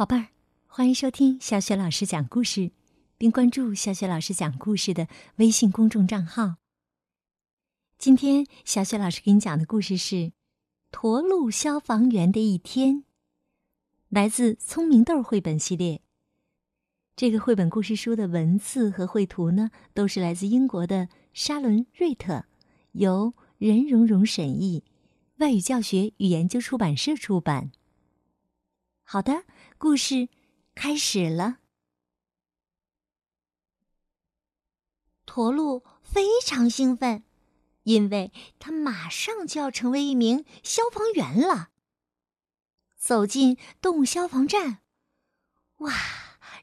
宝贝儿，欢迎收听小雪老师讲故事，并关注小雪老师讲故事的微信公众账号。今天，小雪老师给你讲的故事是《驼鹿消防员的一天》，来自《聪明豆》绘本系列。这个绘本故事书的文字和绘图呢，都是来自英国的沙伦·瑞特，由任蓉蓉审译，外语教学与研究出版社出版。好的，故事开始了。驼鹿非常兴奋，因为他马上就要成为一名消防员了。走进动物消防站，哇，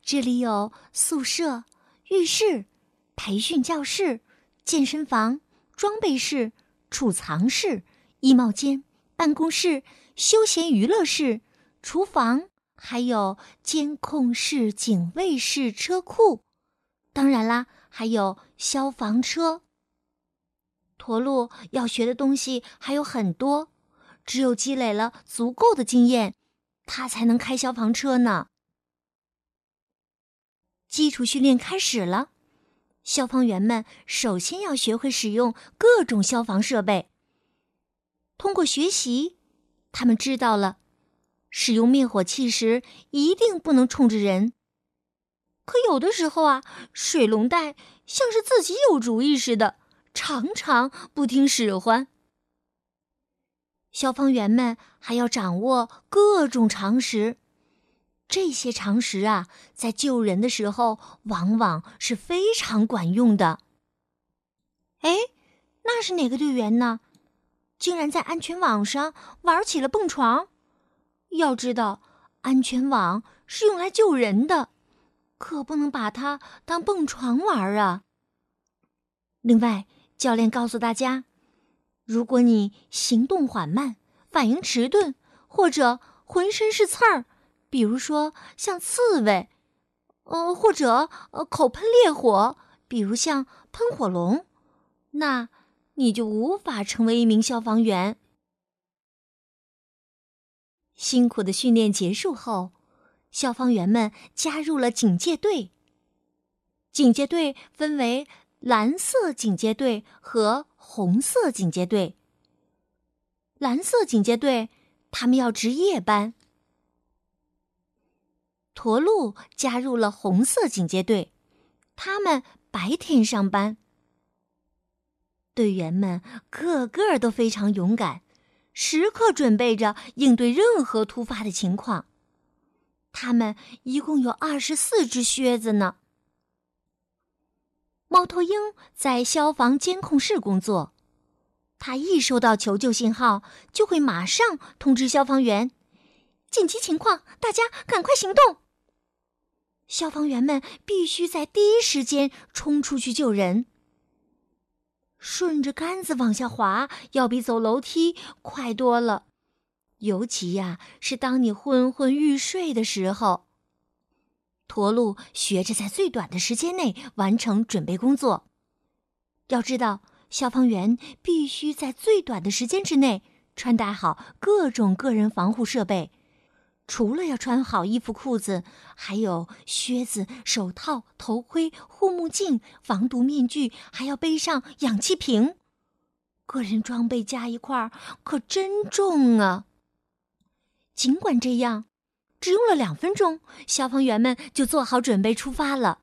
这里有宿舍、浴室、培训教室、健身房、装备室、储藏室、衣帽间、办公室、休闲娱乐室。厨房还有监控室、警卫室、车库，当然啦，还有消防车。驼鹿要学的东西还有很多，只有积累了足够的经验，他才能开消防车呢。基础训练开始了，消防员们首先要学会使用各种消防设备。通过学习，他们知道了。使用灭火器时，一定不能冲着人。可有的时候啊，水龙带像是自己有主意似的，常常不听使唤。消防员们还要掌握各种常识，这些常识啊，在救人的时候往往是非常管用的。哎，那是哪个队员呢？竟然在安全网上玩起了蹦床！要知道，安全网是用来救人的，可不能把它当蹦床玩啊。另外，教练告诉大家，如果你行动缓慢、反应迟钝，或者浑身是刺儿，比如说像刺猬，呃，或者呃口喷烈火，比如像喷火龙，那你就无法成为一名消防员。辛苦的训练结束后，消防员们加入了警戒队。警戒队分为蓝色警戒队和红色警戒队。蓝色警戒队，他们要值夜班。驼鹿加入了红色警戒队，他们白天上班。队员们个个都非常勇敢。时刻准备着应对任何突发的情况。他们一共有二十四只靴子呢。猫头鹰在消防监控室工作，它一收到求救信号，就会马上通知消防员：“紧急情况，大家赶快行动！”消防员们必须在第一时间冲出去救人。顺着杆子往下滑，要比走楼梯快多了。尤其呀，是当你昏昏欲睡的时候。驼鹿学着在最短的时间内完成准备工作。要知道，消防员必须在最短的时间之内穿戴好各种个人防护设备。除了要穿好衣服、裤子，还有靴子、手套、头盔、护目镜、防毒面具，还要背上氧气瓶。个人装备加一块儿可真重啊！尽管这样，只用了两分钟，消防员们就做好准备出发了。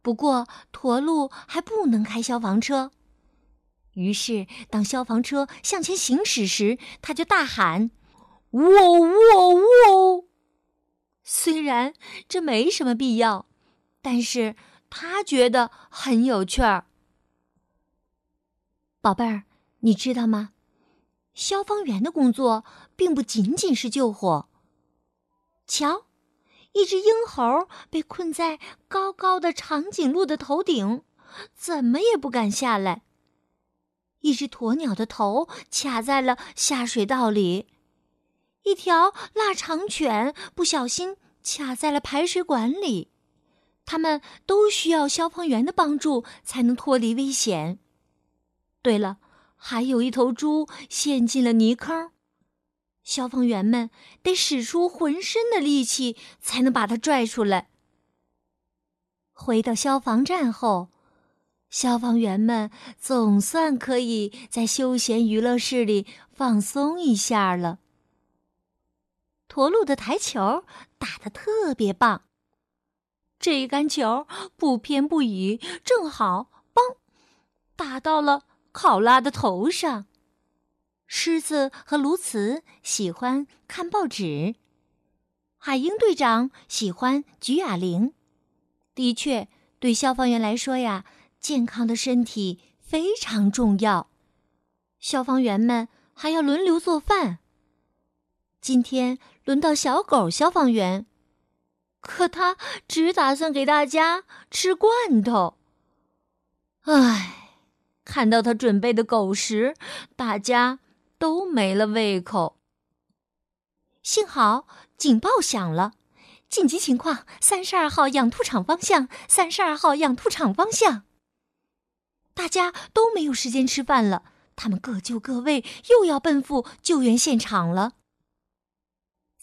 不过，驼鹿还不能开消防车，于是当消防车向前行驶时，他就大喊。喔喔喔！虽然这没什么必要，但是他觉得很有趣儿。宝贝儿，你知道吗？消防员的工作并不仅仅是救火。瞧，一只鹰猴被困在高高的长颈鹿的头顶，怎么也不敢下来。一只鸵鸟的头卡在了下水道里。一条腊肠犬不小心卡在了排水管里，他们都需要消防员的帮助才能脱离危险。对了，还有一头猪陷进了泥坑，消防员们得使出浑身的力气才能把它拽出来。回到消防站后，消防员们总算可以在休闲娱乐室里放松一下了。驼鹿的台球打得特别棒，这一杆球不偏不倚，正好嘣，打到了考拉的头上。狮子和鸬鹚喜欢看报纸，海鹰队长喜欢举哑铃。的确，对消防员来说呀，健康的身体非常重要。消防员们还要轮流做饭。今天轮到小狗消防员，可他只打算给大家吃罐头。唉，看到他准备的狗食，大家都没了胃口。幸好警报响了。紧急情况！三十二号养兔场方向，三十二号养兔场方向。大家都没有时间吃饭了，他们各就各位，又要奔赴救援现场了。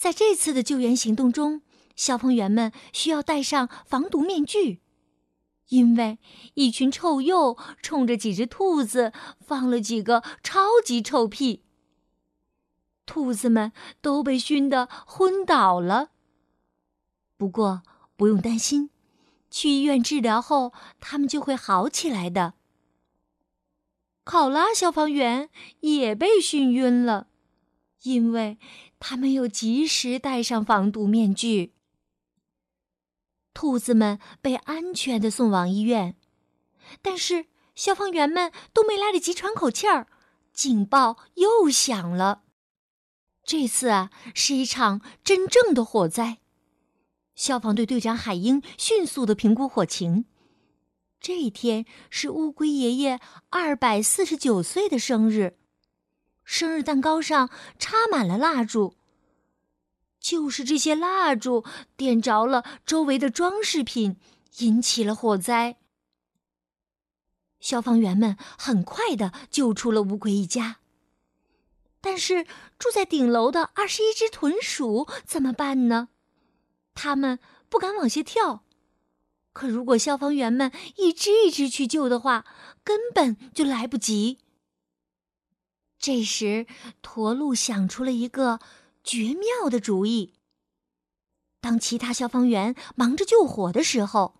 在这次的救援行动中，消防员们需要戴上防毒面具，因为一群臭鼬冲着几只兔子放了几个超级臭屁，兔子们都被熏得昏倒了。不过不用担心，去医院治疗后，他们就会好起来的。考拉消防员也被熏晕了，因为他没有及时戴上防毒面具。兔子们被安全的送往医院，但是消防员们都没来得及喘口气儿，警报又响了。这次啊，是一场真正的火灾。消防队队长海英迅速的评估火情。这一天是乌龟爷爷二百四十九岁的生日，生日蛋糕上插满了蜡烛。就是这些蜡烛点着了周围的装饰品，引起了火灾。消防员们很快的救出了乌龟一家，但是住在顶楼的二十一只豚鼠怎么办呢？他们不敢往下跳，可如果消防员们一只一只去救的话，根本就来不及。这时，驼鹿想出了一个绝妙的主意。当其他消防员忙着救火的时候，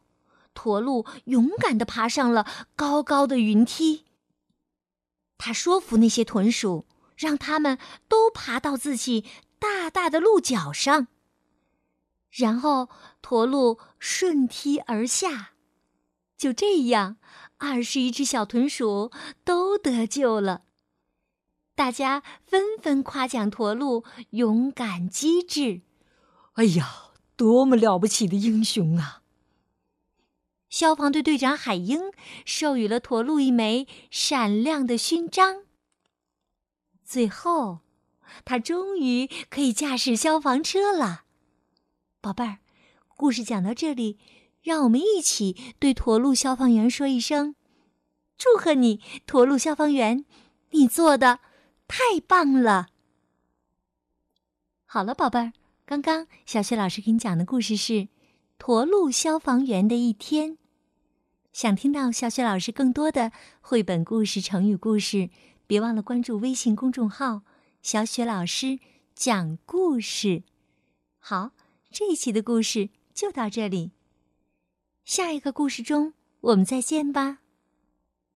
驼鹿勇敢地爬上了高高的云梯。他说服那些豚鼠，让他们都爬到自己大大的鹿角上。然后，驼鹿顺梯而下，就这样，二十一只小豚鼠都得救了。大家纷纷夸奖驼鹿勇敢机智。哎呀，多么了不起的英雄啊！消防队队长海英授予了驼鹿一枚闪亮的勋章。最后，他终于可以驾驶消防车了。宝贝儿，故事讲到这里，让我们一起对驼鹿消防员说一声：“祝贺你，驼鹿消防员，你做的太棒了！”好了，宝贝儿，刚刚小雪老师给你讲的故事是《驼鹿消防员的一天》。想听到小雪老师更多的绘本故事、成语故事，别忘了关注微信公众号“小雪老师讲故事”。好。这一期的故事就到这里，下一个故事中我们再见吧。